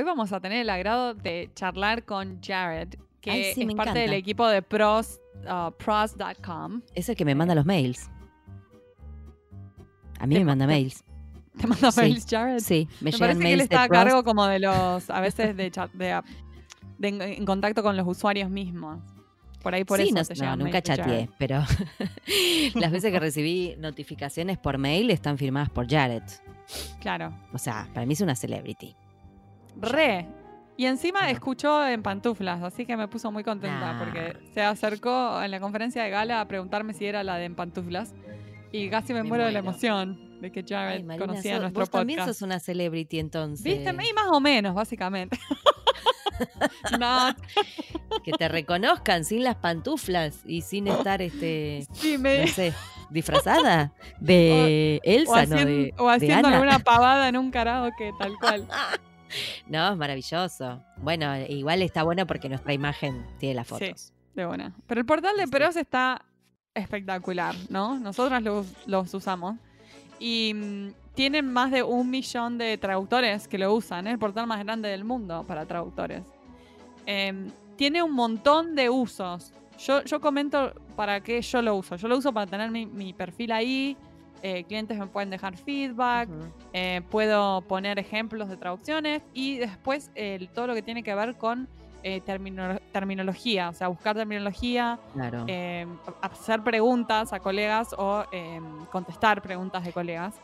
hoy vamos a tener el agrado de charlar con Jared, que Ay, sí, es parte encanta. del equipo de pros, uh, pros.com. Es el que me manda los mails. A mí me ma- manda mails. ¿Te manda Sí. mails, Jared? Sí, me, Me llegan parece que él mails está de a cargo como de los, a veces de, chat- de, de en, en contacto con los usuarios mismos. Por ahí por sí, eso no, no, nunca mails chateé, pero las veces que recibí notificaciones por mail están firmadas por Jared. Claro. O sea, para mí es una celebrity. Re. Y encima escuchó en pantuflas, así que me puso muy contenta Nah. porque se acercó en la conferencia de gala a preguntarme si era la de en pantuflas. Y casi me, Me muero de la emoción de que Jared Ay, conocía sos- nuestro vos también podcast. sos una celebrity entonces. ¿Viste? Y más o menos, básicamente. no, Que te reconozcan sin las pantuflas y sin estar, este, sí, me, no sé, disfrazada de o, Elsa, no hacien- de, o de haciendo Ana. alguna pavada en un karaoke, tal cual. No, es maravilloso. Bueno, igual está bueno porque nuestra imagen tiene las Sí. fotos. De buena. Pero el portal de Sí. Pros está espectacular, ¿no? Nosotras los, los usamos. Y mm, tienen más de un millón de traductores que lo usan. Es el portal más grande del mundo para traductores. Em, tiene un montón de usos. Yo, yo comento para qué yo lo uso. Yo lo uso para tener mi, mi perfil ahí. Eh, clientes me pueden dejar feedback. Eh, puedo poner ejemplos de traducciones y después el- todo lo que tiene que ver con eh, termino- terminología, o sea, buscar terminología, Claro. eh, hacer preguntas a colegas o eh, contestar preguntas de colegas.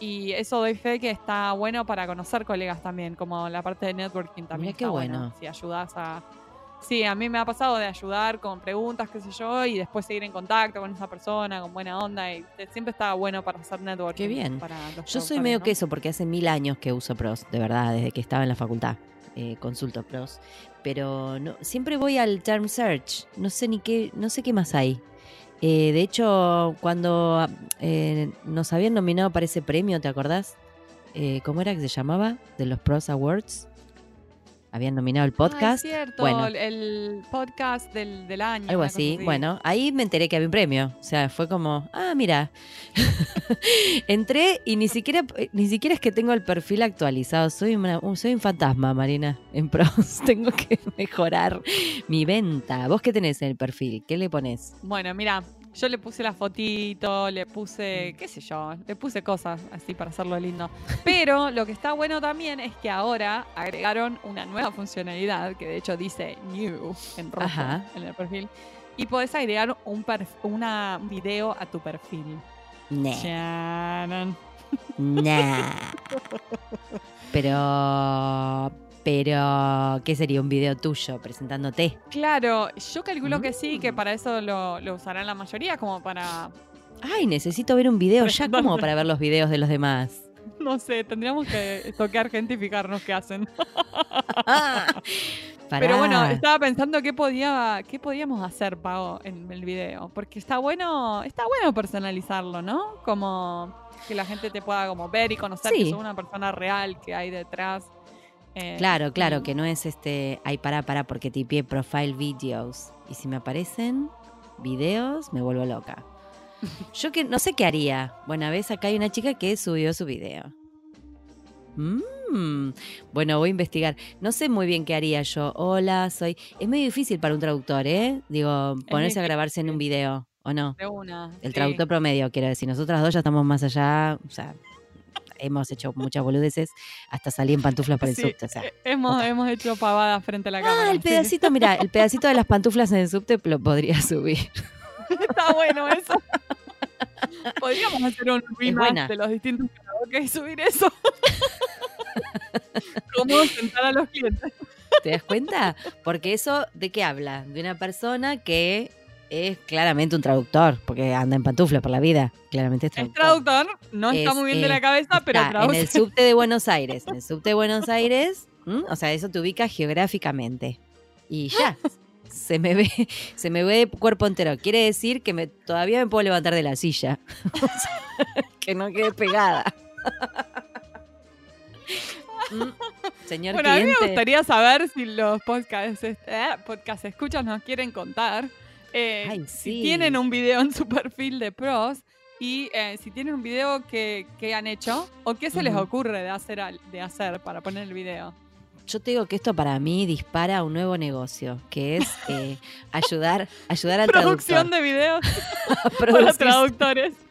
Y eso doy fe que está bueno para conocer colegas también, como la parte de networking también. Mirá qué está bueno. Si ayudas a... Sí, a mí me ha pasado de ayudar con preguntas, qué sé yo, y después seguir en contacto con esa persona, con buena onda, y siempre está bueno para hacer networking. Qué bien. para los Yo soy medio ¿no? queso porque hace mil años que uso pros, de verdad, desde que estaba en la facultad. eh, consulto pros. Pero no, siempre voy al term search. No sé ni qué, no sé qué más hay. Eh, de hecho, cuando eh, nos habían nominado para ese premio, ¿te acordás? Eh, ¿Cómo era que se llamaba? De los Pros Awards. Habían nominado el Ah, podcast. es cierto, Bueno. el, podcast del, del año. Algo así. Bueno, ahí me enteré que había un premio. O sea, fue como, ah, mira. Entré y ni siquiera, ni siquiera es que tengo el perfil actualizado. Soy, una- un- soy un fantasma, Marina, en pros. tengo que mejorar mi venta. ¿Vos qué tenés en el perfil? ¿Qué le pones? Bueno, mira, yo le puse la fotito, le puse, qué sé yo, le puse cosas así para hacerlo lindo. Pero lo que está bueno también es que ahora agregaron una nueva funcionalidad, que de hecho dice new en rojo Ajá. en el perfil. Y podés agregar un, una, un video a tu perfil. Nah, nah. Pero, pero, ¿qué sería un video tuyo presentándote? Claro, yo calculo que sí, que Mm. para eso lo, lo usarán la mayoría, como para Ay, necesito ver un video ya como para ver los videos de los demás. No sé, tendríamos que toquear gente y fijarnos qué hacen. Pero bueno, estaba pensando qué podía, qué podíamos hacer, Pau, en el video. Porque está bueno, está bueno personalizarlo, ¿no? Como que la gente te pueda como ver y conocer que sos una persona real que hay detrás. Eh, Claro, claro, que no es este, ay, pará, pará, porque tipié profile videos. Y si me aparecen videos, me vuelvo loca. Yo que no sé qué haría. Bueno, ves, acá hay una chica que subió su video. Mm, Bueno, voy a investigar. No sé muy bien qué haría yo. Hola, soy. Es muy difícil para un traductor, ¿eh? Digo, ponerse a grabarse en un video, ¿o no? De una. El sí. traductor promedio, quiero decir. Nosotras dos ya estamos más allá. O sea, hemos hecho muchas boludeces. Hasta salí en pantuflas por el Sí, subte. O sea, eh, hemos, hemos hecho pavadas frente a la cámara. Ah, el sí. pedacito, mira, el pedacito de las pantuflas en el subte lo podría subir. Está bueno eso. Podríamos hacer un rematch de los distintos karaoke y subir eso. Cómo sentar a los clientes. ¿Te das cuenta? Porque eso, ¿de qué habla? De una persona que es claramente un traductor, porque anda en pantuflas por la vida. Claramente es Es traductor. traductor, no está Es, muy bien de eh, la cabeza, pero Está en traduce. el subte de Buenos Aires. En el subte de Buenos Aires, ¿m? o sea, eso te ubica geográficamente. Y ya. Se me ve, se me ve cuerpo entero. Quiere decir que me, todavía me puedo levantar de la silla. O sea, que no quede pegada. Señor Bueno, a mí me cliente. gustaría saber si los podcasts, eh, podcast escuchas nos quieren contar. Eh, Ay, Si tienen un video en su perfil de pros y eh, si tienen un video que, que han hecho o qué se les ocurre de hacer, al- de hacer para poner el video. yo te digo que esto para mí dispara un nuevo negocio, que es eh, ayudar, ayudar al Producción traductor. de videos para traductores.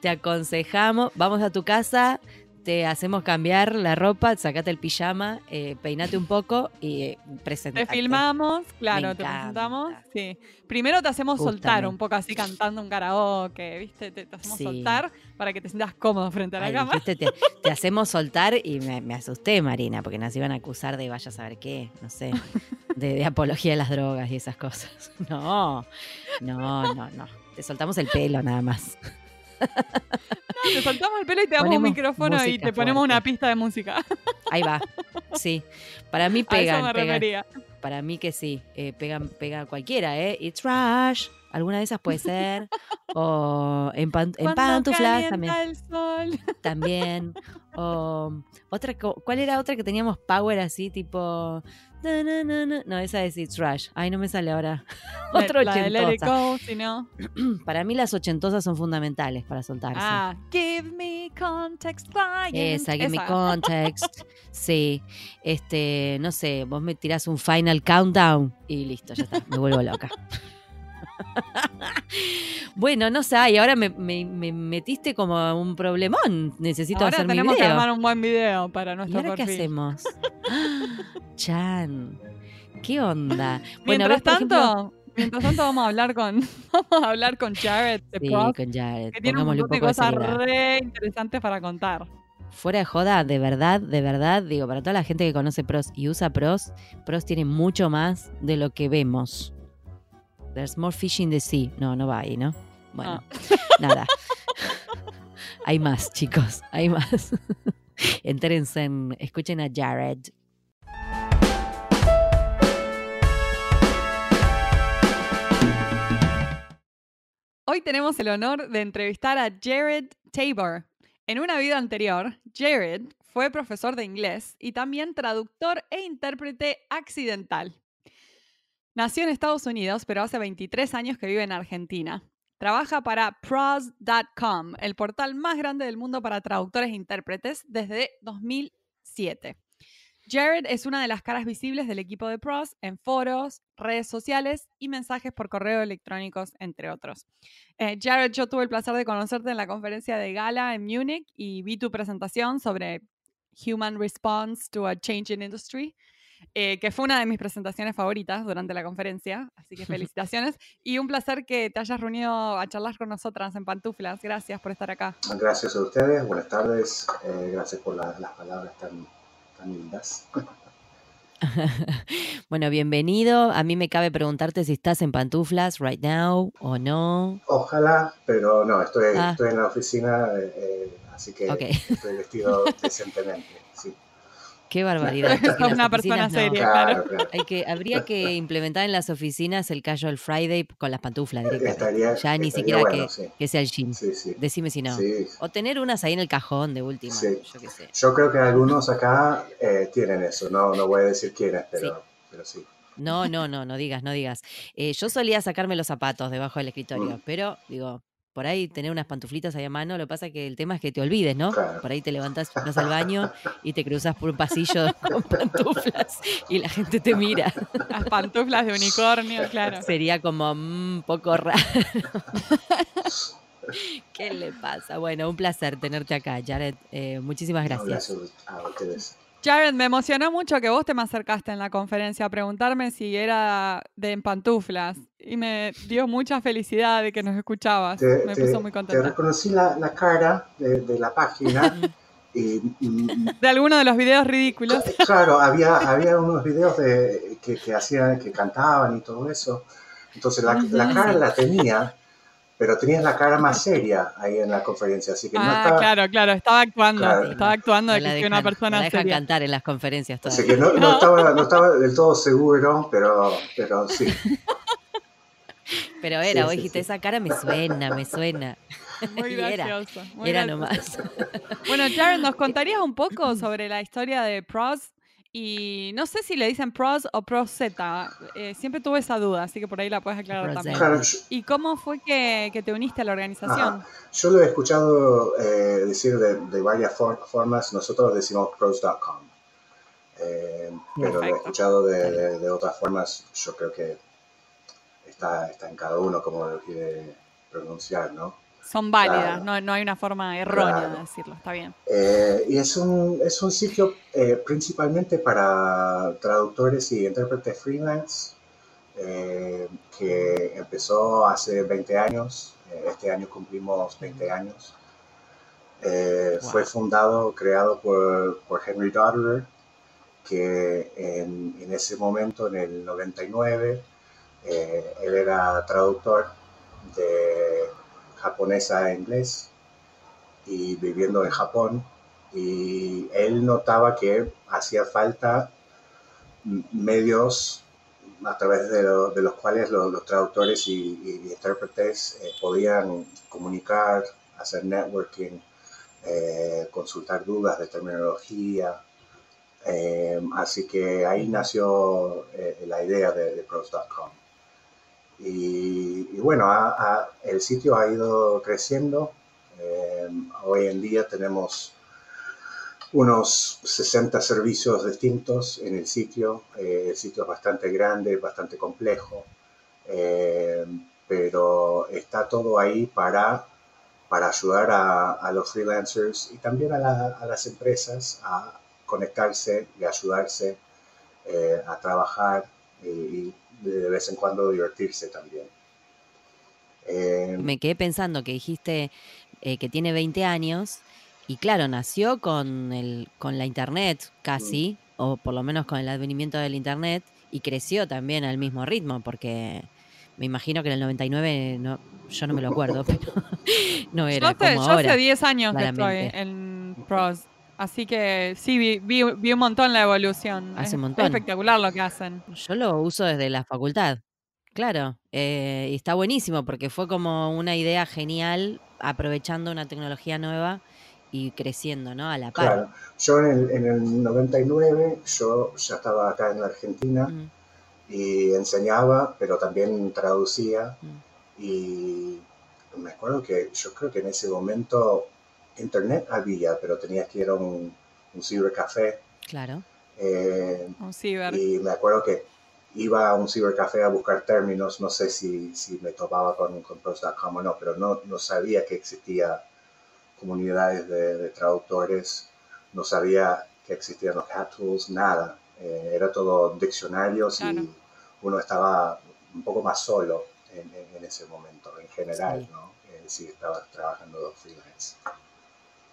Te aconsejamos, vamos a tu casa, te hacemos cambiar la ropa, sacate el pijama, eh, peinate un poco y eh, Te presentate. filmamos, claro, te presentamos. Sí. Primero te hacemos soltar un poco así cantando un karaoke, ¿viste? Te, te hacemos Sí. soltar para que te sientas cómodo frente a la Ay, cámara. te, te hacemos soltar y me, me asusté, Marina, porque nos iban a acusar de vaya a saber qué, no sé, de, de apología de las drogas y esas cosas. No, no, no, no. Te soltamos el pelo nada más. Te soltamos el pelo y te damos un micrófono y te ponemos una pista de música. Ahí va. Sí. Para mí a eso pegan, me pegan. refería. Para mí que sí. Eh, pegan, pega cualquiera, ¿eh? It's Rush. Alguna de esas puede ser. O en, pan- en Cuando pantuflas también. el sol. también. O otra, ¿cuál era otra que teníamos power así, tipo. na, na, na, na? No, esa es It's Rush. Ay, no me sale ahora. Otra ochentosa. Go, si no. Para mí las ochentosas son fundamentales para soltarse. Ah, give me context, client. Esa, give me context. Sí. Este, no sé, vos me tirás un final countdown y listo, ya está. Me vuelvo loca. bueno, no sé, y ahora me, me- me metiste como un problemón. Necesito Ahora hacer mi tenemos que video. armar un buen video para ¿Y nuestro ahora qué hacemos? Chan, ¿qué onda? Bueno, Mientras ves, por ejemplo- tanto, mientras tanto vamos a hablar con vamos a hablar con Jared de Sí, Prof, con Jared. que tiene un montón de cosas re interesantes para contar. Fuera de joda, de verdad, de verdad, digo, para toda la gente que conoce pros y usa pros, pros tiene mucho más de lo que vemos. There's more fish in the sea. No, no va ahí, ¿no? Bueno, nada. hay más, chicos, hay más. Entérense en, escuchen a Jared. Hoy tenemos el honor de entrevistar a Jared Tabor. En una vida anterior, Jared fue profesor de inglés y también traductor e intérprete accidental. Nació en Estados Unidos, pero hace 23 años que vive en Argentina. Trabaja para pros.com, el portal más grande del mundo para traductores e intérpretes, desde 2007. Jared es una de las caras visibles del equipo de pros en foros, redes sociales y mensajes por correo electrónicos, entre otros. Eh, Jared, yo tuve el placer de conocerte en la conferencia de Gala en Múnich y vi tu presentación sobre Human Response to a Changing Industry, eh, que fue una de mis presentaciones favoritas durante la conferencia, así que felicitaciones y un placer que te hayas reunido a charlar con nosotras en Pantuflas. Gracias por estar acá. Gracias a ustedes, buenas tardes, eh, gracias por la- las palabras tan, tan lindas. bueno, bienvenido. A mí me cabe preguntarte si estás en pantuflas right now o no. Ojalá, pero no, estoy, Ah. estoy en la oficina, eh, eh, así que Ok. estoy vestido decentemente. Sí. Qué barbaridad. Las una persona no. seria. Claro, claro. Hay que, habría que implementar en las oficinas el casual Friday con las pantuflas directamente. Estaría, ya ni estaría siquiera bueno, que, sí. que sea el jean. Sí, sí. Decime si no. Sí. O tener unas ahí en el cajón de última. Sí. Yo qué sé. Yo creo que algunos acá eh, tienen eso, no, no voy a decir quiénes, pero, pero sí. No, no, no, no digas, no digas. Eh, yo solía sacarme los zapatos debajo del escritorio, Mm. pero digo, por ahí tener unas pantuflitas ahí a mano, lo que pasa es que el tema es que te olvides, ¿no? Claro. Por ahí te levantás, vas al baño y te cruzas por un pasillo con pantuflas y la gente te mira. Las pantuflas de unicornio, claro. Sería como un poco raro. ¿Qué le pasa? Bueno, un placer tenerte acá, Jared. Eh, muchísimas No, gracias. gracias a ustedes. Jared, me emocionó mucho que vos te me acercaste en la conferencia a preguntarme si era de en pantuflas y me dio mucha felicidad de que nos escuchabas. Te, me te- puso muy te contenta. reconocí la, la cara de, de la página y mm, De alguno de los videos ridículos. Claro, había, había unos videos de, que, que hacían, que cantaban y todo eso. Entonces la, la cara la tenía, pero tenías la cara más seria ahí en la conferencia, así que no Ah, estaba, claro, claro, estaba actuando. Claro. Estaba actuando de No que una dejan- no persona la dejan seria. cantar en las conferencias así todavía. que no, no No. estaba, no estaba del todo seguro, pero, pero sí. Pero era, Sí, vos sí, dijiste, sí. esa cara me suena, me suena. Muy era, gracioso. muy Era gracioso. nomás. Bueno, Jared, ¿nos contarías un poco sobre la historia de Pros Y no sé si le dicen pros o pros Z. eh, siempre tuve esa duda, así que por ahí la puedes aclarar Pros también. Z. Claro, yo, ¿Y cómo fue que, que te uniste a la organización? yo lo he escuchado eh, decir de, de varias for- formas. Nosotros decimos pros.com. Eh, pero lo he escuchado de, de- de otras formas. Yo creo que está, está en cada uno como lo quiere pronunciar, ¿no? Son válidas, Claro. no, no hay una forma errónea Claro. de decirlo, está bien. Eh, y es un, es un sitio eh, principalmente para traductores y intérpretes freelance eh, que empezó hace 20 años. Eh, este año cumplimos 20 años. Eh, Wow. Fue fundado, creado por, por Henry Dodderer, que en, en ese momento, en el 99, eh, él era traductor de japonés a inglés y viviendo en Japón. Y él notaba que hacía falta medios a través de, lo- de los cuales lo- los, traductores y, intérpretes eh, podían comunicar, hacer networking, eh, consultar dudas de terminología. Así que ahí nació la idea de, de. Y, bueno, el sitio ha ido creciendo. Eh, hoy en día tenemos unos 60 servicios distintos en el sitio. Eh, el sitio es bastante grande, bastante complejo, eh, pero está todo ahí para, para ayudar a, los freelancers y también a, la- a las empresas a conectarse y ayudarse a trabajar y, de vez en cuando divertirse también. Eh, Me quedé pensando que dijiste eh, que tiene 20 años y claro, nació con, el, con la internet casi, o por lo menos con el advenimiento del internet, y creció también al mismo ritmo, porque me imagino que en el 99, no, yo no me lo acuerdo, pero no Yo era hace, como yo ahora. hace 10 años que estoy en pros, así que sí, vi, vi, vi un montón la evolución. Hace es, un montón. es espectacular lo que hacen. Yo lo uso desde la facultad, claro, eh, y está buenísimo porque fue como una idea genial aprovechando una tecnología nueva y creciendo, ¿no? A la par. Claro, yo en el, en el 99, yo ya estaba acá en la Argentina Mm, y enseñaba, pero también traducía. mm. Y me acuerdo que yo creo que en ese momento internet había, pero tenías que ir a un, un cibercafé. Claro. eh, Un ciber. y me acuerdo que iba a un cibercafé a buscar términos, no sé si, si me topaba con, con pros.com o no, pero no, no sabía que existía comunidades de, de traductores, no sabía que existían los cat tools, nada. Eh, era todo diccionarios Claro. y uno estaba un poco más solo en, en- en ese momento, en general, Sí. ¿no? Eh, si estaba trabajando freelance.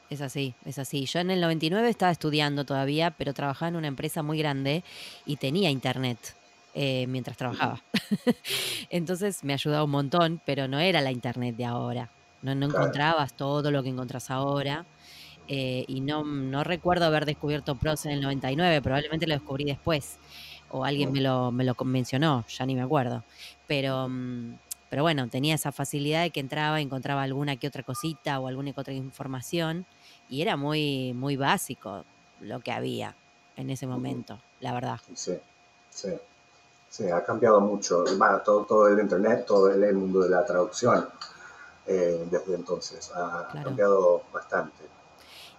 Es así, es así. Yo en el 99 estaba estudiando todavía, pero trabajaba en una empresa muy grande y tenía internet eh, mientras trabajaba. Entonces me ayudaba un montón, pero no era la internet de ahora. No, no encontrabas todo lo que encontrás ahora. eh, y no, no recuerdo haber descubierto PROS en el 99, probablemente lo descubrí después. O alguien me lo, me lo mencionó, ya ni me acuerdo. Pero, mm, pero bueno, tenía esa facilidad de que entraba, encontraba alguna que otra cosita o alguna que otra información. Y era muy, muy básico lo que había en ese momento, la verdad. Sí, sí, sí, ha cambiado mucho. Va, todo, todo el internet, todo el, mundo de la traducción eh, desde entonces ha Claro. cambiado bastante.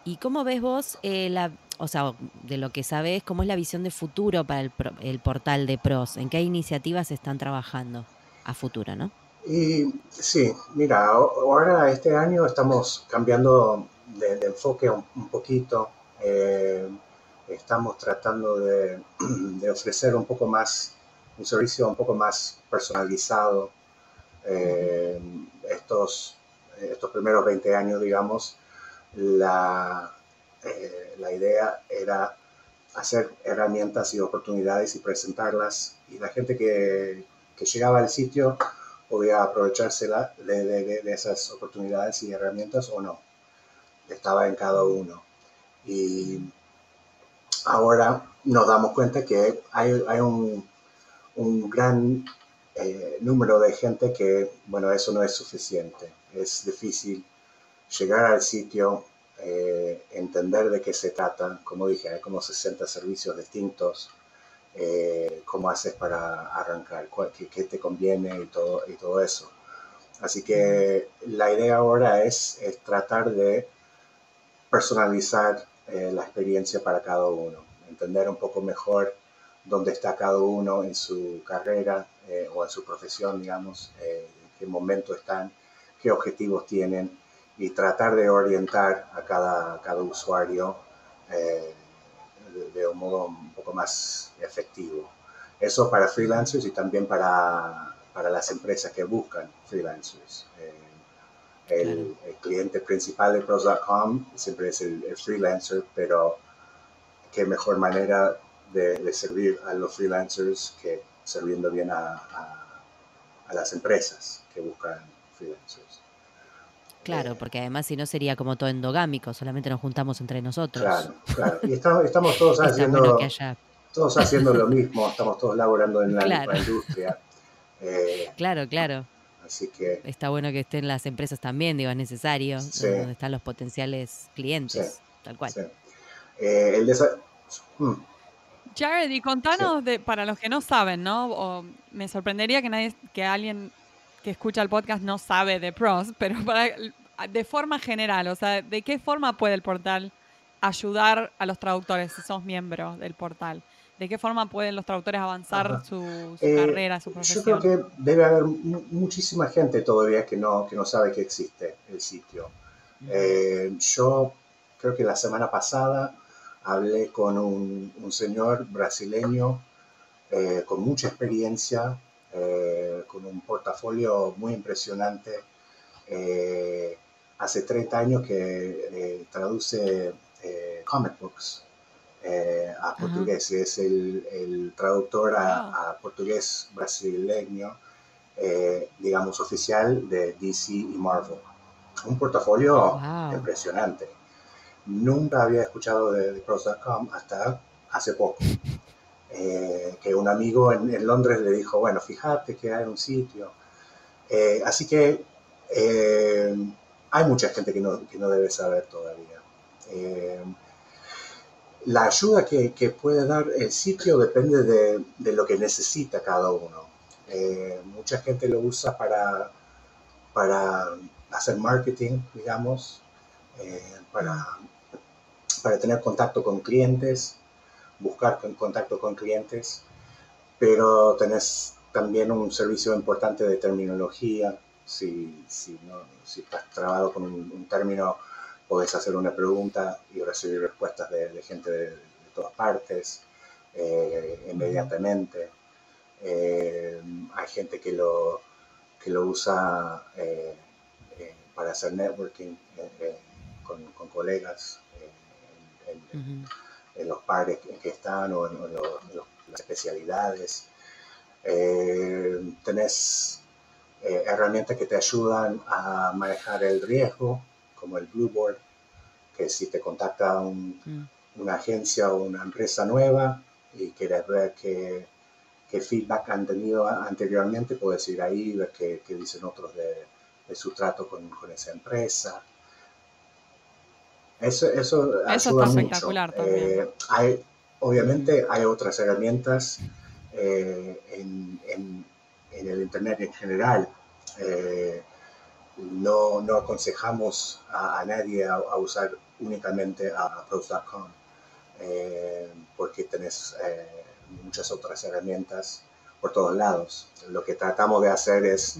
¿Y cómo ves vos, eh, la, o sea, de lo que sabes, cómo es la visión de futuro para el, el portal de PROS? ¿En qué iniciativas están trabajando a futuro, no? Y sí, mira, ahora este año estamos cambiando de, enfoque un, poquito. eh, estamos tratando de, de ofrecer un poco más, un servicio un poco más personalizado. Eh, estos, estos primeros 20 años, digamos, la, eh, la idea era hacer herramientas y oportunidades y presentarlas. Y la gente que, que llegaba al sitio podía aprovecharse la- de, de- de- esas oportunidades y herramientas o no. Estaba en cada uno. Y ahora nos damos cuenta que hay, hay un, un gran eh, número de gente que, bueno, eso no es suficiente. Es difícil llegar al sitio, eh, entender de qué se trata. Como dije, hay como 60 servicios distintos. Eh, cómo haces para arrancar, qué, te conviene y todo, y todo eso. Así que la idea ahora es, tratar de personalizar eh, la experiencia para cada uno, entender un poco mejor dónde está cada uno en su carrera o en su profesión, digamos, en qué momento están, qué objetivos tienen y tratar de orientar a cada, cada usuario eh, de, un modo un poco más efectivo. Eso para freelancers y también para, para las empresas que buscan freelancers. Eh, el, cliente principal de pros.com siempre es el, freelancer, pero qué mejor manera de, servir a los freelancers que sirviendo bien a, a, a las empresas que buscan freelancers. Claro, porque además si no sería como todo endogámico, solamente nos juntamos entre nosotros. Claro, claro. Y estamos, todos haciendo, todos haciendo lo mismo, estamos todos laborando en la misma industria. Eh, claro, claro. Así que... Está bueno que estén las empresas también, digo, es necesario, donde están los potenciales clientes, tal cual. Eh, el hmm. Jared, y contanos, de, para los que no saben, ¿no? me sorprendería que nadie, que alguien que escucha el podcast no sabe de pros, pero de forma general, o sea, ¿de qué forma puede el portal ayudar a los traductores si sos miembro del portal? ¿De qué forma pueden los traductores avanzar su, eh, carrera, su profesión? Yo creo que debe haber muchísima gente todavía que no, que no sabe que existe el sitio. Eh, yo creo que la semana pasada hablé con un, señor brasileño eh, con mucha experiencia un portafolio muy impresionante. Eh, hace 30 años que eh, traduce comic books a portugués es el, traductor a, portugués brasileño, digamos, oficial de DC y Marvel. Un portafolio impresionante. Nunca había escuchado de, de Pros.com hasta hace poco. Eh, que un amigo en, Londres le dijo, bueno, fíjate que hay un sitio. Eh, así que eh, hay mucha gente que no, que no debe saber todavía. la ayuda que, que, puede dar el sitio depende de, de lo que necesita cada uno. mucha gente lo usa para, para hacer marketing, digamos, para, para tener contacto con clientes, buscar contacto con clientes, pero tenés también un servicio importante de terminología. Si, si, no, si estás trabado con un, término, podés hacer una pregunta y recibir respuestas de, gente de, todas partes eh, inmediatamente. Eh, hay gente que lo, que lo usa eh, para hacer networking con, colegas los pares en que están o en, las especialidades. Eh, tenés eh, herramientas que te ayudan a manejar el riesgo, como el Blue Board, que si te contacta mm. una agencia o una empresa nueva y quieres ver qué, qué feedback han tenido anteriormente, puedes ir ahí y ver qué, dicen otros de, su trato con, con esa empresa. Eso, eso, está espectacular también. Eh, hay, obviamente hay otras herramientas eh, en, en, el Internet en general. Eh, no, no, aconsejamos a, nadie a, usar únicamente a, pros.com porque tenés muchas otras herramientas por todos lados. Lo que tratamos de hacer es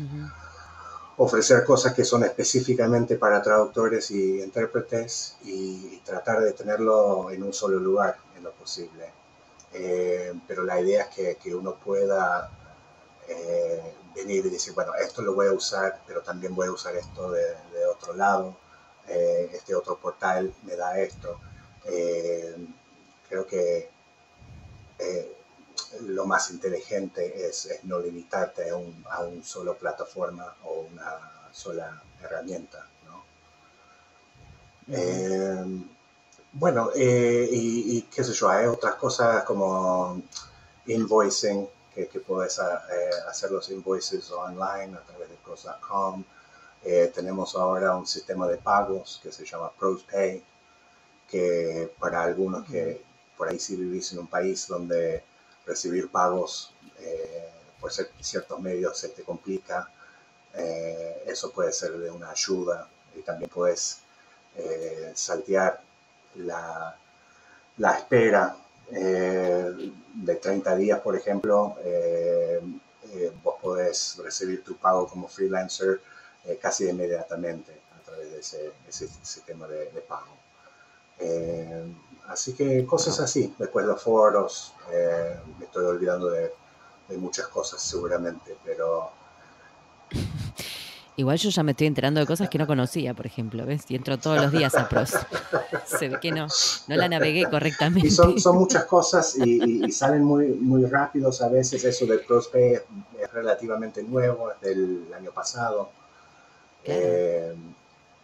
ofrecer cosas que son específicamente para traductores y intérpretes y, tratar de tenerlo en un solo lugar en lo posible. Eh, pero la idea es que, uno pueda eh, venir y decir, bueno, esto lo voy a usar, pero también voy a usar esto de, de otro lado, eh, este otro portal me da esto. creo que lo más inteligente es, no limitarte a un, a un, solo plataforma o una sola herramienta. ¿no? Eh, bueno, eh, y, qué sé yo, hay otras cosas como invoicing, que, que puedes eh, hacer los invoices online a través de pros.com. Eh, tenemos ahora un sistema de pagos que se llama ProPay, que para algunos que por ahí si vivís en un país donde recibir pagos eh, por ciertos medios se te complica, eh, eso puede ser de una ayuda y también puedes eh, saltear la, la espera eh, de 30 días, por ejemplo. vos podés recibir tu pago como freelancer casi inmediatamente a través de ese, ese sistema de, pago. Así que cosas así. Después los foros, me estoy olvidando de, de muchas cosas seguramente, pero Igual yo ya me estoy enterando de cosas que no conocía, por ejemplo, ¿ves? Y entro todos los días a pros. Se ve que no, no la navegué correctamente. Y son, son muchas cosas y, salen muy, muy rápidos a veces. Eso del PROSPE es relativamente nuevo, es del año pasado. Eh,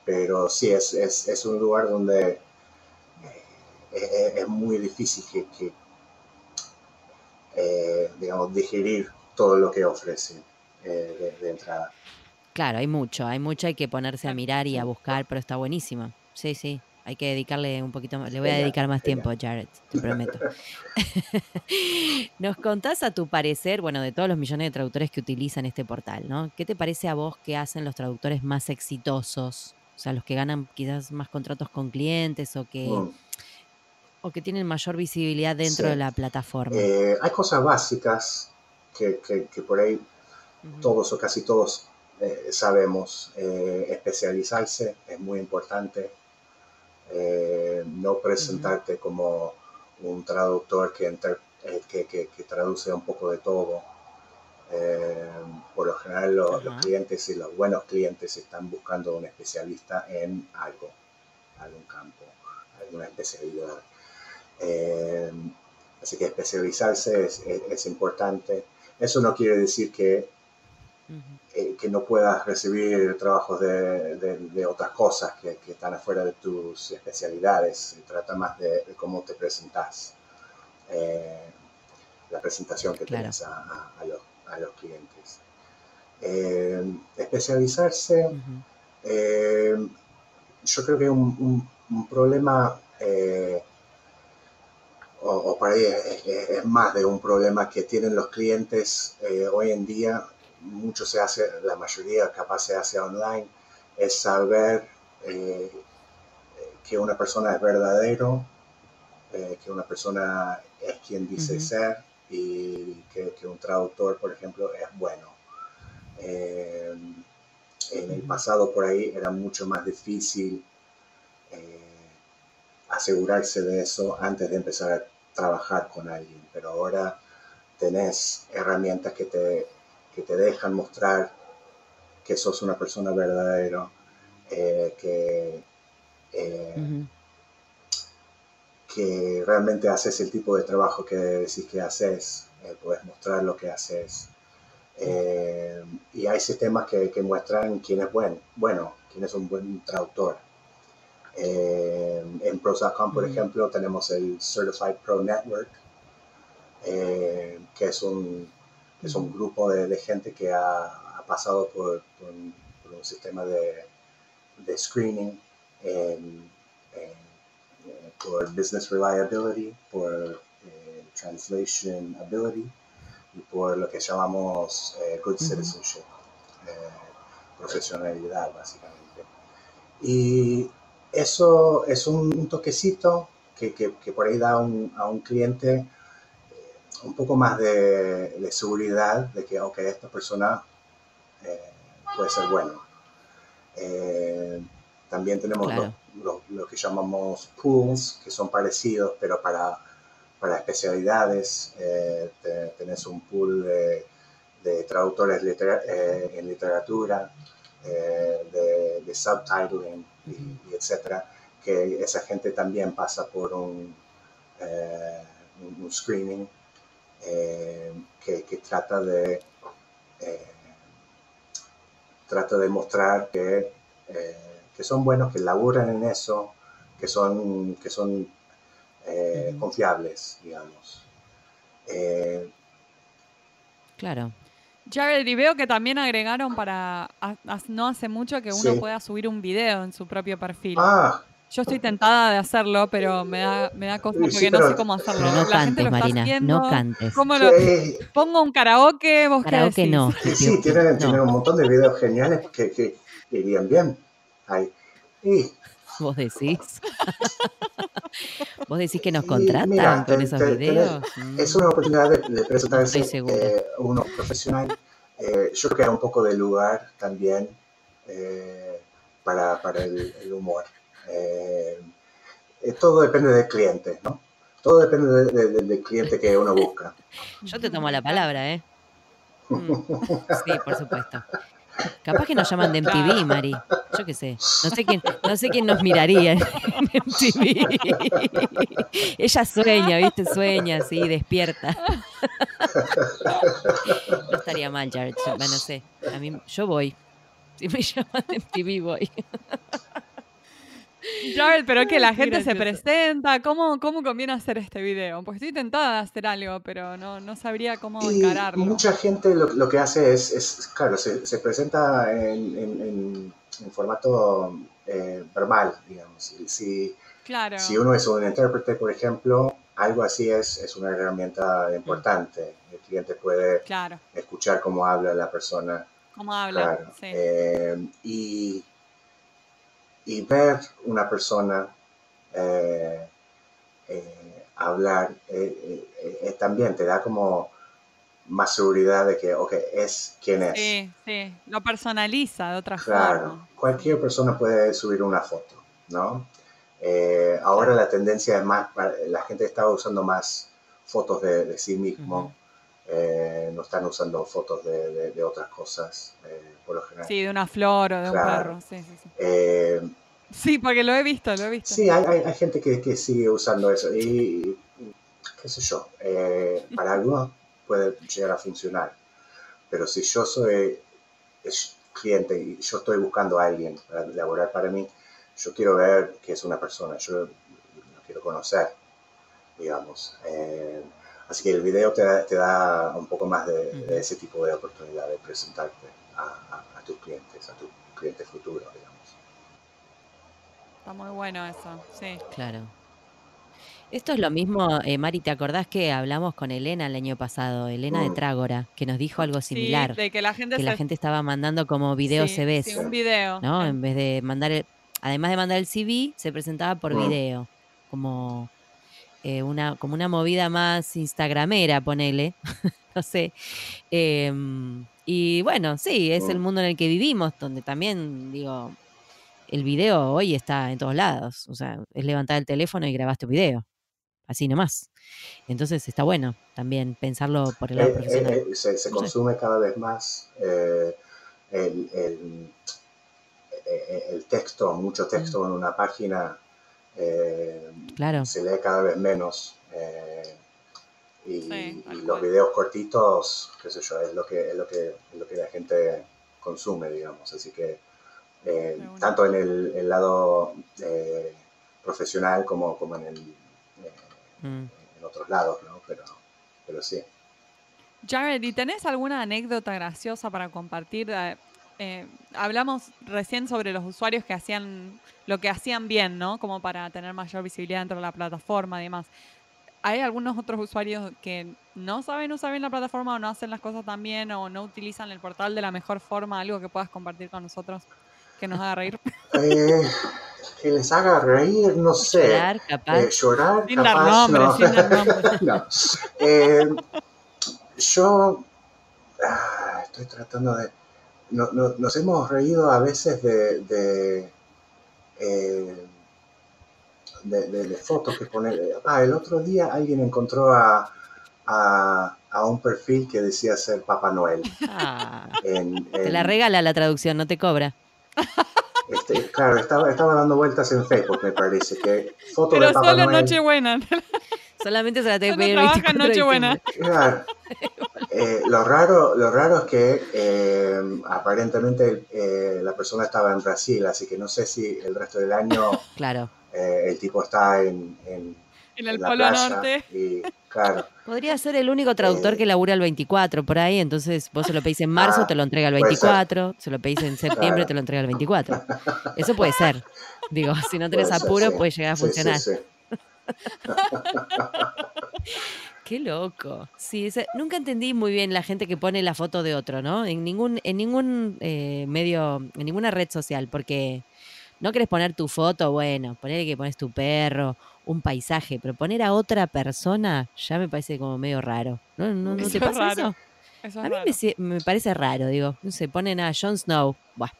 pero sí, es, es, es, un lugar donde eh, es, muy difícil que, eh, digamos, digerir todo lo que ofrece de entrada. Claro, hay mucho, hay mucho, hay que ponerse a mirar y a buscar, pero está buenísimo. Sí, sí, hay que dedicarle un poquito más, le voy a dedicar más tiempo a Jared, te prometo. Nos contás a tu parecer, bueno, de todos los millones de traductores que utilizan este portal, ¿no? ¿Qué te parece a vos que hacen los traductores más exitosos? O sea, los que ganan quizás más contratos con clientes o que, mm. O que tienen mayor visibilidad dentro de la plataforma. Eh, hay cosas básicas que, que, por ahí todos o casi todos eh, sabemos, eh, especializarse es muy importante. No presentarte como un traductor que, que, que, traduce un poco de todo. por lo general los clientes y los buenos clientes están buscando un especialista en algo, algún campo, alguna especialidad. Así que especializarse es, es importante. Eso no quiere decir que eh, que no puedas recibir trabajos de, de, otras cosas que, que, están afuera de tus especialidades. Se trata más de, cómo te presentas, eh, la presentación que tienes a, a, los, a, los, clientes. Eh, especializarse, yo creo que un, un, problema, o, o, por ahí es, es, más de un problema que tienen los clientes hoy en día mucho se hace, la mayoría capaz se hace online, es saber eh, que una persona es verdadero, eh, que una persona es quien dice ser y que, un traductor, por ejemplo, es bueno. Eh, en el pasado por ahí era mucho más difícil asegurarse de eso antes de empezar a trabajar con alguien, pero ahora tenés herramientas que te que te dejan mostrar que sos una persona verdadera, eh, que, eh, que realmente haces el tipo de trabajo que decís que haces, eh, puedes mostrar lo que haces. y hay sistemas que, que, muestran quién es buen, bueno, quién es un buen traductor. En Pros.com, por ejemplo, tenemos el Certified Pro Network, que es un es un grupo de, gente que ha, pasado por, un, sistema de, screening por business reliability, por eh, translation ability y por lo que llamamos eh, good citizenship, eh, profesionalidad básicamente. Y eso es un, toquecito que, por ahí da a un cliente un poco más de, seguridad de que, ok, esta persona eh, puede ser bueno. Eh, también tenemos lo, que llamamos pools, que son parecidos, pero para, para especialidades. Eh, tenés un pool de, traductores en literatura, de, subtitling, y, etcétera, que esa gente también pasa por un, un screening eh, que, trata de eh, trata de mostrar que, eh, que, son buenos, que laburan en eso, que son, que son confiables, digamos. claro. Jared, y veo que también agregaron para a- a- no hace mucho que uno Sí. pueda subir un video en su propio perfil. Ah, Yo estoy tentada de hacerlo, pero me da, me da cosa Sí, porque no pero- sé cómo hacerlo. No La gente cantes, lo está Marina, haciendo. no cantes. ¿Cómo lo- sí, Pongo un karaoke, vos qué Karaoke decís? no. sí, sí, tienen, No. tienen un montón de videos geniales que, que irían bien ahí. Y, Vos decís. Vos decís que nos contratan mira, con esos videos. Es Mm. una oportunidad de, de presentarse eh, uno profesional. Eh, yo creo que hay un poco de lugar también eh, para, para el, el humor. Todo depende del cliente, ¿no? Todo depende de- de- de- del cliente que uno busca. Yo te tomo la palabra, ¿eh? Mm. Sí, por supuesto. Capaz que nos llaman de MTV, Mari. Yo qué sé. No sé quién, no sé quién nos miraría en MTV. Ella sueña, ¿viste? Sueña, sí, despierta. No estaría mal. Yo- Bueno, no sé. A mí, yo voy. Si me llaman de MTV, voy. Jared, pero que la gente se presenta. ¿Cómo, ¿Cómo conviene hacer este video? Porque estoy tentada de hacer algo, pero no, no sabría cómo Y encararlo. mucha gente lo, lo que hace es, es, claro, se, se presenta en, en- en- en formato eh, verbal, digamos. Si- Si, Claro. Si uno es un intérprete, por ejemplo, algo así es, es una herramienta importante. El cliente puede Claro. escuchar cómo habla la persona, ¿Cómo habla? claro. Sí. Eh, y, y ver una persona eh, eh, hablar eh, eh, también te da como más seguridad de que, ok, es quien es. sí, sí. Lo personaliza de otra Claro, forma. cualquier persona puede subir una foto, ¿no? Ahora la tendencia es más, la gente está usando más fotos de, de sí mismo. Eh, no están usando fotos de, de- de otras cosas, eh, por lo general. Sí, de una flor o de un perro. Sí, sí, sí. Eh, Sí, porque lo he visto, lo he visto. sí, hay, hay- hay gente que, que sigue usando eso y, qué sé yo, para algunos puede llegar a funcionar, pero si yo soy cliente y yo estoy buscando a alguien para laborar para mí, yo quiero ver que es una persona, yo lo quiero conocer, digamos. Así que el video te da, te da un poco más de, de ese tipo de oportunidad de presentarte a, a- a tus clientes, a tu cliente futuro, digamos. Está muy bueno eso, sí. Claro. Esto es lo mismo, eh, Mari, ¿te acordás que hablamos con Elena el año pasado? Elena de Mm. Trágora, que nos dijo algo Sí, similar. de que la gente que se... la gente estaba mandando como video sí, CVs, sí, un video. ¿no? En vez de mandar el, además de mandar el CV, se presentaba por Mm. video, como eh, una, como una movida más instagramera, ponele, no sé. Em, y bueno, sí, es el mundo en el que vivimos, donde también, digo, el video hoy está en todos lados. O sea, es levantar el teléfono y grabaste un video. Así nomás. Entonces está bueno también pensarlo por el lado Eh, profesional. eh, eh, se, se No sé. consume cada vez más eh, el, el- eh, el texto, mucho texto en una página eh, Claro. se lee cada vez menos. eh, y, Sí, tal y los videos cortitos, qué sé yo, es lo que, es lo que, es lo que la gente consume, digamos. Así que eh, tanto en el, el lado eh, profesional como, como en, el, eh, Mm. en otros lados, ¿no? Pero, pero sí. Jared, ¿y tenés alguna anécdota graciosa para compartir? Eh, hablamos recién sobre los usuarios que hacían lo que hacían bien, ¿no? Como para tener mayor visibilidad dentro de la plataforma y demás. ¿Hay algunos otros usuarios que no saben usar bien la plataforma o no hacen las cosas tan bien o no utilizan el portal de la mejor forma? ¿Algo que puedas compartir con nosotros que nos haga reír? Eh, que les haga reír, no sé. Llorar, capaz. Eh, llorar, Sin dar capaz, nombres, no. sin dar nombres. No. Eh, yo ah, estoy tratando de... no- no- nos hemos reído a veces de... de, eh, de- de- de fotos que poner. Ah, el otro día alguien encontró a, a, a un perfil que decía ser Papá Noel. Ah, En, te la regala la traducción, no te cobra. este, claro, estaba, estaba dando vueltas en Facebook, me parece, que foto Pero de Papá solo Noel. Nochebuena. Solamente se la tengo que pedir el trabaja en 24 de Nochebuena. Claro. Eh, lo, raro, lo raro es que eh, aparentemente eh, la persona estaba en Brasil, así que no sé si el resto del año Claro. eh, el tipo está en, en- En el en la Polo playa Norte. Y claro, Podría ser el único traductor Eh, que labura el 24 por ahí, entonces vos se lo pedís en marzo, Ah, te lo entrega el puede ser. 24, se lo pedís en septiembre, Claro. te lo entrega el 24. Eso puede ser. Digo, si no tenés Puede ser, apuro, sí. puede llegar a Sí, sí, funcionar. sí. Qué loco. Sí, ese- nunca entendí muy bien la gente que pone la foto de otro, ¿no? En ningún, en ningún eh, medio, en ninguna red social, porque no querés poner tu foto, bueno, poner que pones tu perro, un paisaje, pero poner a otra persona ya me parece como medio raro. ¿No, no, no Eso te es pasa raro. eso? Eso A mí raro. me, parece raro, digo, no sé, ponen a Jon Snow. Buah.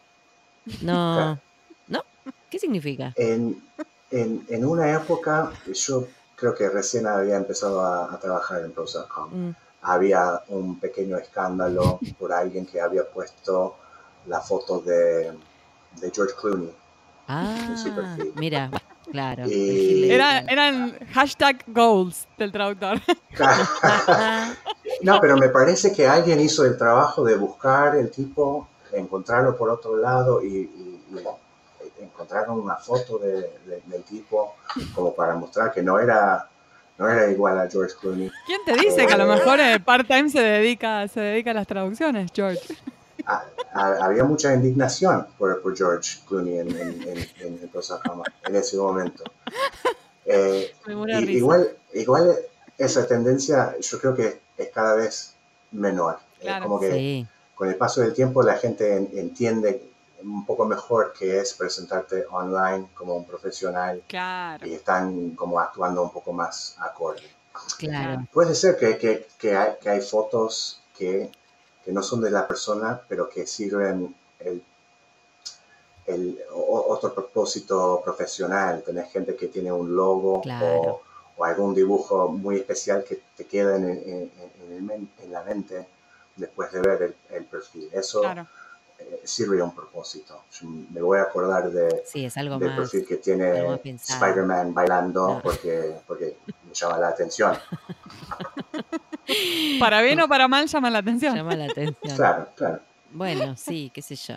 No. ¿No? ¿Qué significa? En, en, en una época, yo creo que recién había empezado a, a trabajar en Pros.com. Mm, Había un pequeño escándalo por alguien que había puesto la foto de, de George Clooney. Ah, mira, claro. Y- Era, eran hashtag goals del traductor. no, pero me parece que alguien hizo el trabajo de buscar el tipo, encontrarlo por otro lado y, y- y encontraron una foto de- de- del tipo como para mostrar que no era, no era igual a George Clooney. ¿Quién te dice que a lo mejor eh, part-time se dedica, se dedica a las traducciones, George? Ah, ah, había mucha indignación por, por George Clooney en, en, en, en el en ese momento. Eh, y- igual, igual esa tendencia yo creo que es cada vez menor. Eh, Claro. como que Sí, con el paso del tiempo la gente en- entiende un poco mejor que es presentarte online como un profesional Claro. y están como actuando un poco más acorde. claro. Puede ser que, que, que, hay, que hay fotos que, que no son de la persona, pero que sirven el, el o- otro propósito profesional. Tenés gente que tiene un logo Claro. o, o algún dibujo muy especial que te queda en, en- en en la mente después de ver el, el perfil. Eso Claro. Eh, sirve a un propósito. Yo me voy a acordar de, Sí, es algo del más. perfil que tiene. Spider-Man bailando No. porque, porque me llama la atención. Para bien o para mal llama la atención. Llama la atención. Claro, claro. Bueno, sí, qué sé yo.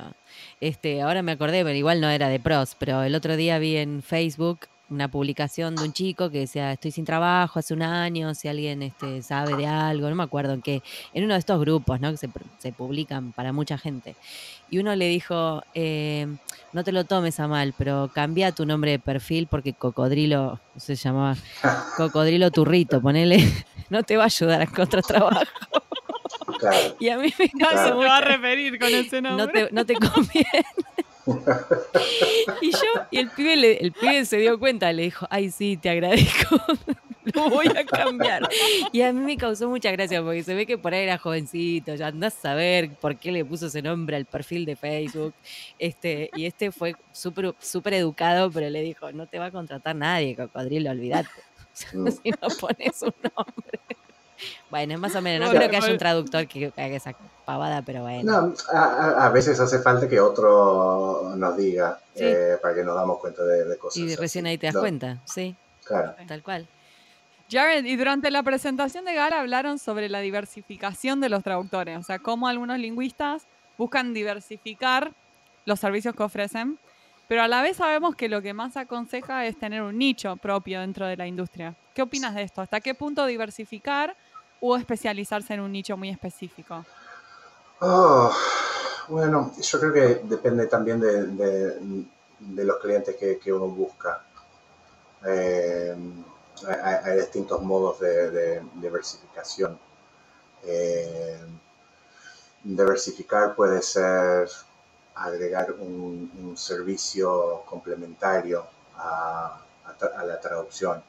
Este, ahora me acordé, pero igual no era de pros, pero el otro día vi en Facebook una publicación de un chico que decía, estoy sin trabajo hace un año, si alguien este, sabe de algo, no me acuerdo en qué, en uno de estos grupos, ¿no? Que se, pr- se publican para mucha gente. Y uno le dijo, eh, no te lo tomes a mal, pero cambia tu nombre de perfil porque Cocodrilo, se llamaba Cocodrilo Turrito, ponele, no te va a ayudar a encontrar trabajo. Claro. Y a mí me No Claro. va a referir con ese no nombre. te, no te conviene. y yo, y el pibe, le- el pibe se dio cuenta, le dijo, ay sí, te agradezco, lo voy a cambiar. Y a mí me causó mucha gracia porque se ve que por ahí era jovencito, ya andás a saber por qué le puso ese nombre al perfil de Facebook. Este, y este fue súper súper educado, pero le dijo, no te va a contratar nadie, cocodrilo, olvídate. Mm. si no pones un nombre. Bueno, es más o menos, no Bueno, creo que haya un traductor que haga esa pavada, pero bueno. No, a, a- a veces hace falta que otro nos diga Sí. eh, para que nos damos cuenta de, de cosas. Y recién así. ahí te das No, cuenta, sí, Claro. tal cual. Jared, y durante la presentación de Gara hablaron sobre la diversificación de los traductores, o sea, cómo algunos lingüistas buscan diversificar los servicios que ofrecen, pero a la vez sabemos que lo que más aconseja es tener un nicho propio dentro de la industria. ¿Qué opinas de esto? ¿Hasta qué punto diversificar o especializarse en un nicho muy específico? Oh, bueno, yo creo que depende también de, los clientes que, uno busca. Eh, hay, distintos modos de, diversificación. Eh, diversificar puede ser agregar un, servicio complementario a, la traducción.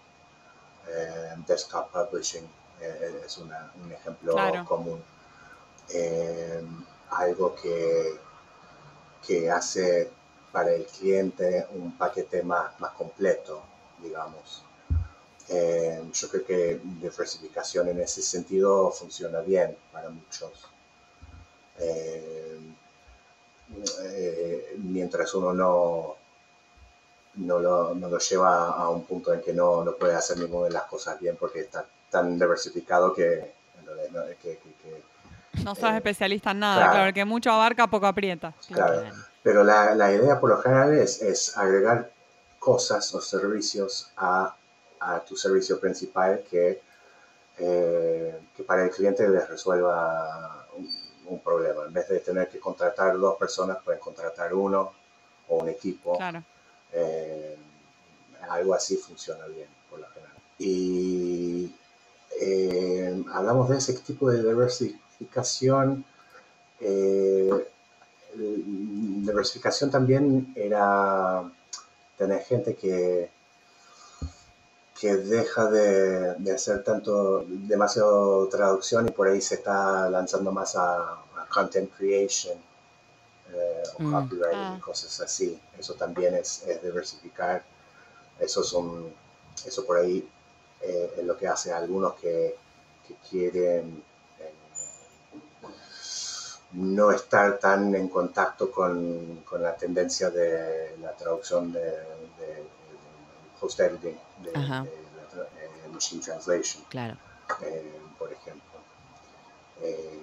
Eh, desktop publishing es una- un ejemplo Claro. común. Eh, algo que, que hace para el cliente un paquete más, más completo, digamos. Eh, yo creo que diversificación en ese sentido funciona bien para muchos. Eh, eh, mientras uno no, no, lo, no lo lleva a un punto en que no, no puede hacer ninguna de las cosas bien porque está tan diversificado que, no- que- que- que No sos Eh, especialista en nada, claro. claro, el que mucho abarca, poco aprieta. Claro. Claro. Pero la, la idea por lo general es, es agregar cosas o servicios a, a tu servicio principal que eh, que para el cliente les resuelva un, problema. En vez de tener que contratar dos personas, pueden contratar uno o un equipo. Claro. Eh, algo así funciona bien, por lo general. Y eh, hablamos de ese tipo de diversificación. diversificación también era tener gente que que deja de, hacer tanto, demasiado traducción y por ahí se está lanzando más a, content creation eh, o mm. copyright y ah. cosas así. Eso también es, diversificar. Eso, son, eso por ahí eh, es lo que hace a algunos que, quieren eh, no estar tan en contacto con, la tendencia de la traducción de, de post editing de, la eh, machine translation, claro. Eh, por ejemplo. Eh,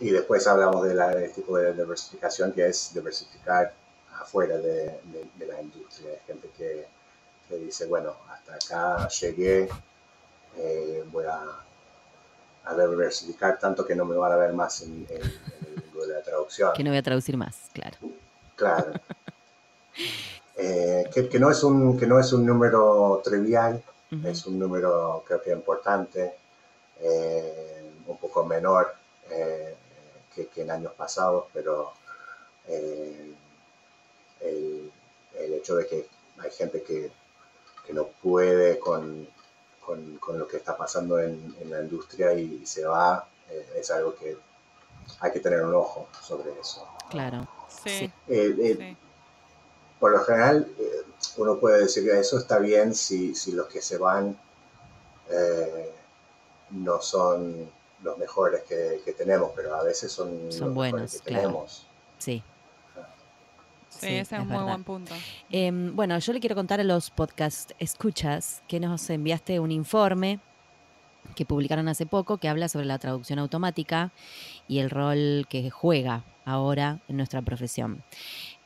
y después hablamos de la, del tipo de diversificación que es diversificar afuera de, la industria. Hay gente que, dice, bueno, hasta acá llegué, voy a, a, diversificar tanto que no me van a ver más en, en el mundo de la traducción. Que no voy a traducir más, claro. Claro. Eh, que, no es un, que no es un número trivial, es un número creo que importante, eh, un poco menor eh, que, en años pasados, pero el, el, hecho de que hay gente que, que no puede con, con, con, lo que está pasando en, en la industria y, se va, es algo que hay que tener un ojo sobre eso. Claro. sí por lo general, eh, uno puede decir que eso está bien si, si los que se van eh, no son los mejores que, tenemos, pero a veces son, son buenos, que tenemos. Sí. Sí, ese es, un muy buen punto. Em, bueno, yo le quiero contar a los podcast escuchas que nos enviaste un informe que publicaron hace poco que habla sobre la traducción automática y el rol que juega ahora en nuestra profesión.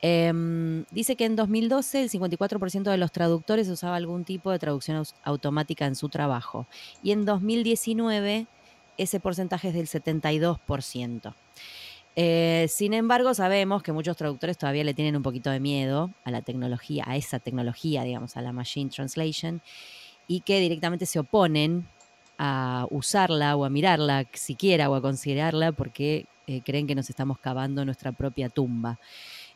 Em, dice que en 2012 el 54% de los traductores usaba algún tipo de traducción automática en su trabajo y en 2019 ese porcentaje es del 72%. Eh, sin embargo, sabemos que muchos traductores todavía le tienen un poquito de miedo a la tecnología, a esa tecnología, digamos, a la machine translation, y que directamente se oponen a usarla o a mirarla siquiera o a considerarla porque eh, creen que nos estamos cavando nuestra propia tumba.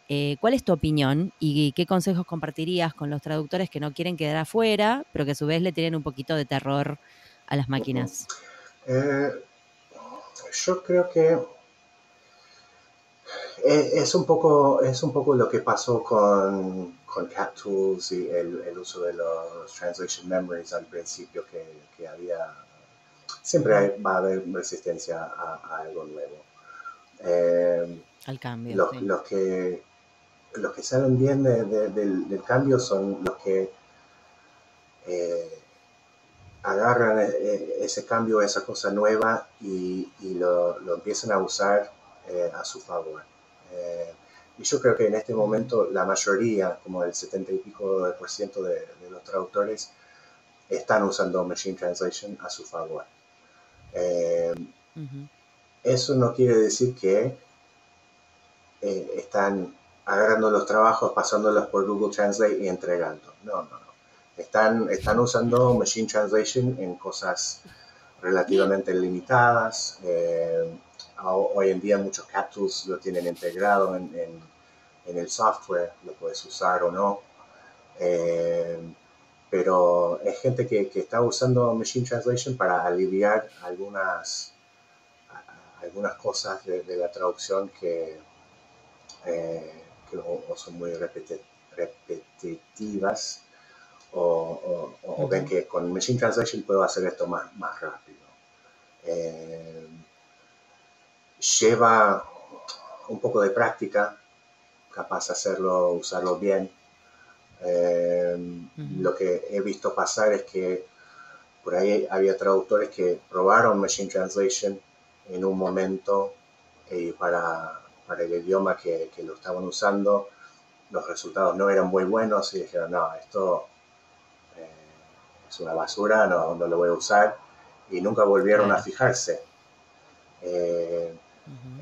Eh, ¿Cuál es tu opinión y qué consejos compartirías con los traductores que no quieren quedar afuera, pero que a su vez le tienen un poquito de terror a las máquinas? Yo creo que es un poco, es un poco lo que pasó con, con CapTools y el, uso de los translation memories al principio, que, había, siempre va a haber resistencia a, algo nuevo. al cambio. los que los que saben bien del, cambio son los que eh, agarran e, e, ese cambio, esa cosa nueva y, lo, empiezan a usar eh, a su favor. Eh, y yo creo que en este momento la mayoría, como el 70 y pico de por ciento de, los traductores, están usando Machine Translation a su favor. Eso no quiere decir que están agarrando los trabajos, pasándolos por Google Translate y entregando. No, no, no. Están, están usando Machine Translation en cosas relativamente limitadas. Eh, hoy en día muchos CapTools lo tienen integrado en, en, el software, lo puedes usar o no. Eh, pero es gente que, que, está usando Machine Translation para aliviar algunas, algunas cosas de, la traducción que, eh, o, son muy repetitivas o, ven que con Machine Translation puedo hacer esto más, más rápido. Eh, lleva un poco de práctica, capaz de hacerlo, usarlo bien. Eh, lo que he visto pasar es que por ahí había traductores que probaron Machine Translation en un momento eh, para para el idioma que, lo estaban usando, los resultados no eran muy buenos y dijeron, no, esto eh, es una basura, no, no, lo voy a usar. y nunca volvieron a fijarse. Eh,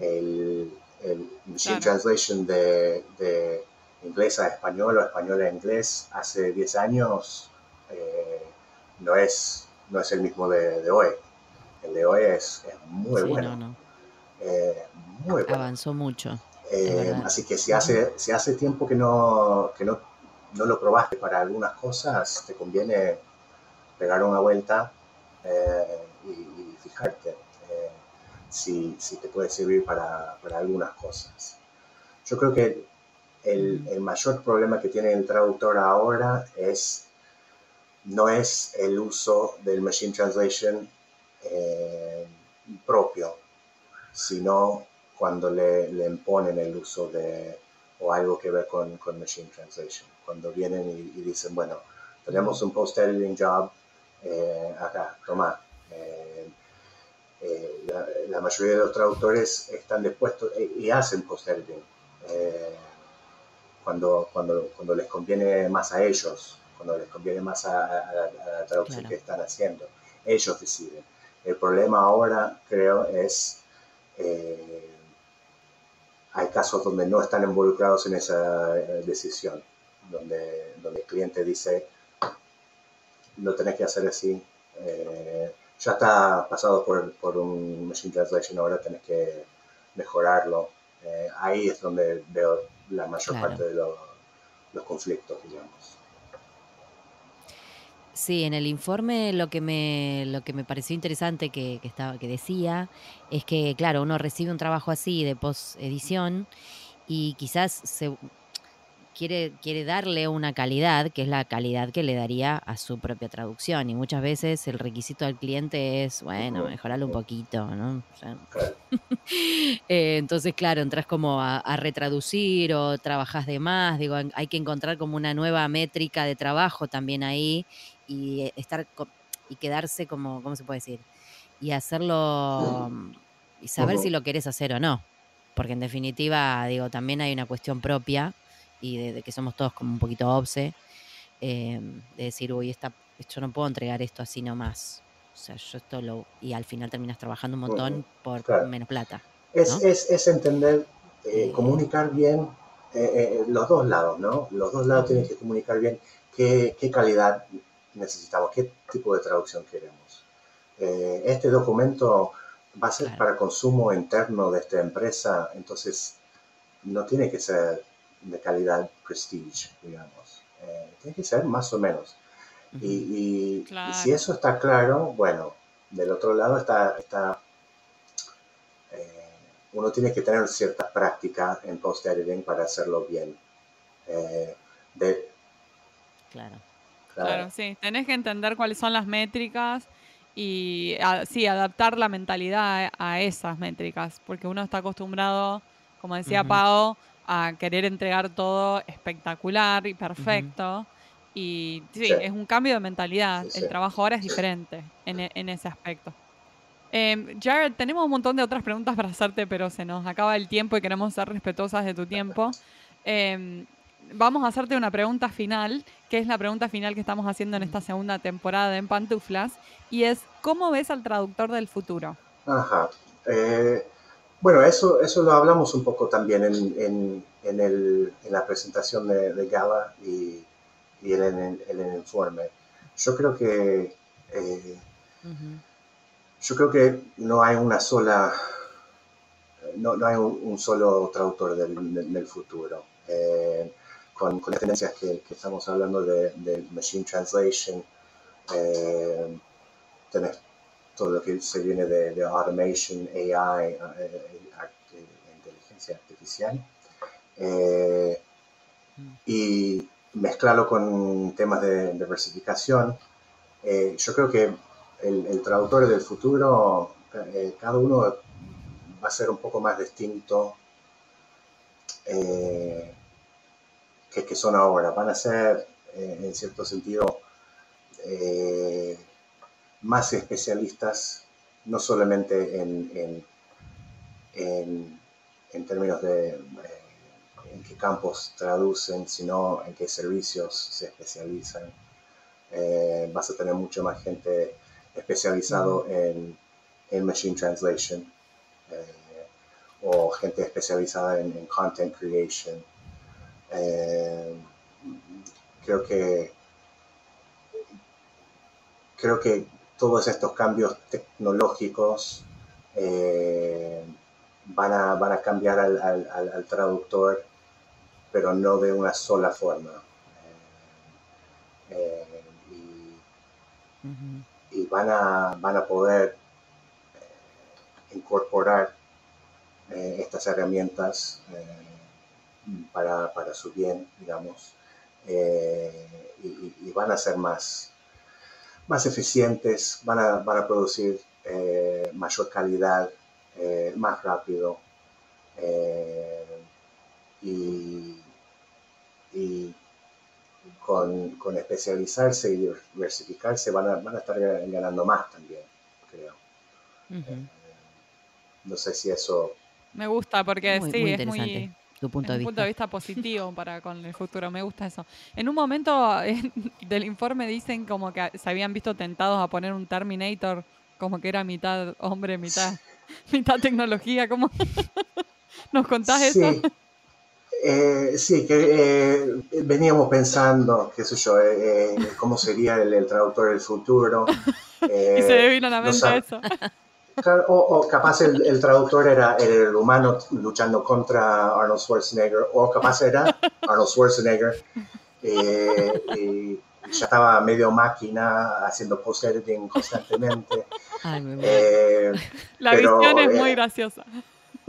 el, machine translation de, de, inglés a español o español a inglés hace 10 años eh, no, es, no es el mismo de, hoy. El de hoy es, muy bueno. Eh, muy bueno. Avanzó mucho. así que si hace, si hace tiempo que no, que no, no lo probaste para algunas cosas, te conviene pegar una vuelta y, fijarte eh, si, si, te puede servir para, para, algunas cosas. Yo creo que el, el, mayor problema que tiene el traductor ahora es no es el uso del machine translation eh, propio, sino cuando le, le, imponen el uso de o algo que ver con, con machine translation. Cuando vienen y, dicen, bueno, tenemos un post-editing job eh, acá, toma, eh, eh, la, mayoría de los traductores están dispuestos y hacen post-editing cuando, cuando, cuando les conviene más a ellos, cuando les conviene más a, la traducción que están haciendo. Ellos deciden. El problema ahora, creo, es hay casos donde no están involucrados en esa decisión, donde, donde el cliente dice, lo tenés que hacer así. Eh, ya está pasado por, por, un Machine Translation, ahora tenés que mejorarlo. Eh, ahí es donde veo la mayor parte de los conflictos, digamos. Sí, en el informe lo que me, lo que me pareció interesante que, que, estaba, que decía es que, claro, uno recibe un trabajo así de post edición y quizás se, quiere, quiere darle una calidad, que es la calidad que le daría a su propia traducción. Y muchas veces el requisito del cliente es, bueno, mejorarlo un poquito, ¿no? Eh, entonces, claro, entras como a, retraducir o trabajas de más. Digo, hay que encontrar como una nueva métrica de trabajo también ahí y eh, estar y quedarse como, ¿cómo se puede decir? Y hacerlo y saber si lo querés hacer o no. Porque en definitiva, digo, también hay una cuestión propia y de, que somos todos como un poquito obse, em, de decir, uy, esta, yo no puedo entregar esto así nomás. O sea, yo esto lo... Y al final terminas trabajando un montón por menos plata. Es, es, es entender, eh, eh, comunicar bien eh, los dos lados, ¿no? Los dos lados tienen que comunicar bien qué, qué calidad necesitamos, qué tipo de traducción queremos. este documento va a ser para consumo interno de esta empresa, entonces no tiene que ser de calidad prestige, digamos. Eh, tiene que ser más o menos. y, si eso está claro, bueno, del otro lado está, está eh, uno tiene que tener cierta práctica en post-editing para hacerlo bien. Eh, claro. claro. sí. Tenés que entender cuáles son las métricas y sí, adaptar la mentalidad a, esas métricas, porque uno está acostumbrado, como decía Pau, a querer entregar todo espectacular y perfecto. Y sí, es un cambio de mentalidad. El trabajo ahora es diferente en, e, en ese aspecto. Eh, Jared, tenemos un montón de otras preguntas para hacerte, pero se nos acaba el tiempo y queremos ser respetuosas de tu tiempo. Em, vamos a hacerte una pregunta final, que es la pregunta final que estamos haciendo en esta segunda temporada en Pantuflas, y es, ¿cómo ves al traductor del futuro? Ajá. Eh, bueno, eso, eso lo hablamos un poco también en, en, el, en la presentación de, de Gala y, y en, el, en, el, informe. Yo creo que eh, yo creo que no hay una sola no, no hay un, solo traductor del, del, futuro. Eh, con, con, las tendencias que, que estamos hablando de, de machine translation, eh, tenés todo lo que se viene de, automation, AI, eh, eh, inteligencia artificial, eh, y mezclarlo con temas de diversificación. yo creo que el, traductor del futuro, cada uno va a ser un poco más distinto que, que son ahora. Van a ser, en cierto sentido, más especialistas, no solamente en, en, términos de eh, en qué campos traducen, sino en qué servicios se especializan. Eh, vas a tener mucha más gente especializado en, en machine translation eh, o gente especializada en, en content creation. Eh, creo que creo que todos estos cambios tecnológicos eh, van, a, van a cambiar al, traductor, pero no de una sola forma. Eh, eh, y, van, a, van a poder incorporar estas herramientas para, para, su bien, digamos, y, y, van a ser más, más eficientes, van a, van a producir eh, mayor calidad, eh, más rápido eh, y, y con, con, especializarse y diversificarse van a, van a estar ganando más también, creo. Uh -huh. no sé si eso... Me gusta porque muy, sí, muy es muy tu punto, de, un vista. punto de vista positivo para con el futuro. Me gusta eso. En un momento eh, del informe dicen como que se habían visto tentados a poner un Terminator como que era mitad hombre, mitad, mitad tecnología. ¿Cómo? ¿Nos contás sí. eso? Eh, sí, que eh, veníamos pensando, qué sé yo, eh, cómo sería el, el, traductor del futuro. y se vino a la mente no eso. O, o, capaz el, el traductor era, era, el humano luchando contra Arnold Schwarzenegger, o capaz era Arnold Schwarzenegger eh, y ya estaba medio máquina haciendo post-editing constantemente. Ay, eh, La pero, visión es muy graciosa.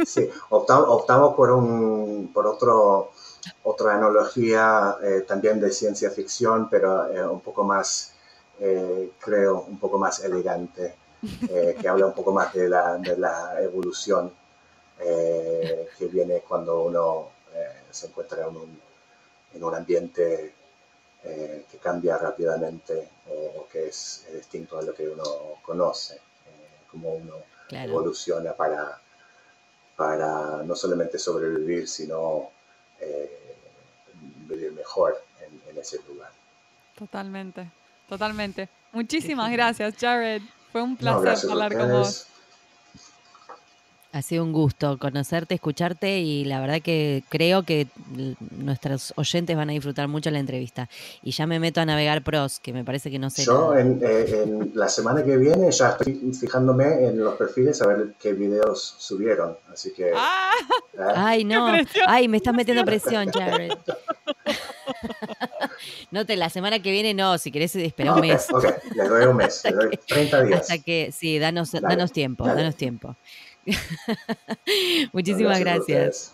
Sí, optamos, optamos por, un, por otro, otra analogía eh, también de ciencia ficción, pero un poco más, creo, un poco más elegante. Eh, que habla un poco más de la, de la evolución eh, que viene cuando uno eh, se encuentra en un, en un ambiente que cambia rápidamente o, que es, distinto a lo que uno conoce, cómo uno claro. evoluciona para, para no solamente sobrevivir, sino vivir mejor en, en ese lugar. Totalmente, totalmente. Muchísimas gracias, Jared. Fue un placer no, hablar con vos. Ha sido un gusto conocerte, escucharte y la verdad que creo que nuestros oyentes van a disfrutar mucho la entrevista. Y ya me meto a navegar pros, que me parece que no sé. Yo en, eh, en, la semana que viene ya estoy fijándome en los perfiles a ver qué videos subieron. Así que. ¡Ah! ¿eh? Ay, no. Ay, me estás metiendo presión, Jared. No te, la semana que viene no, si querés esperar okay, un mes. Ok, le doy un mes, le doy 30 días. Hasta que, sí, danos, Dale, danos tiempo, dale. danos tiempo. Muchísimas gracias.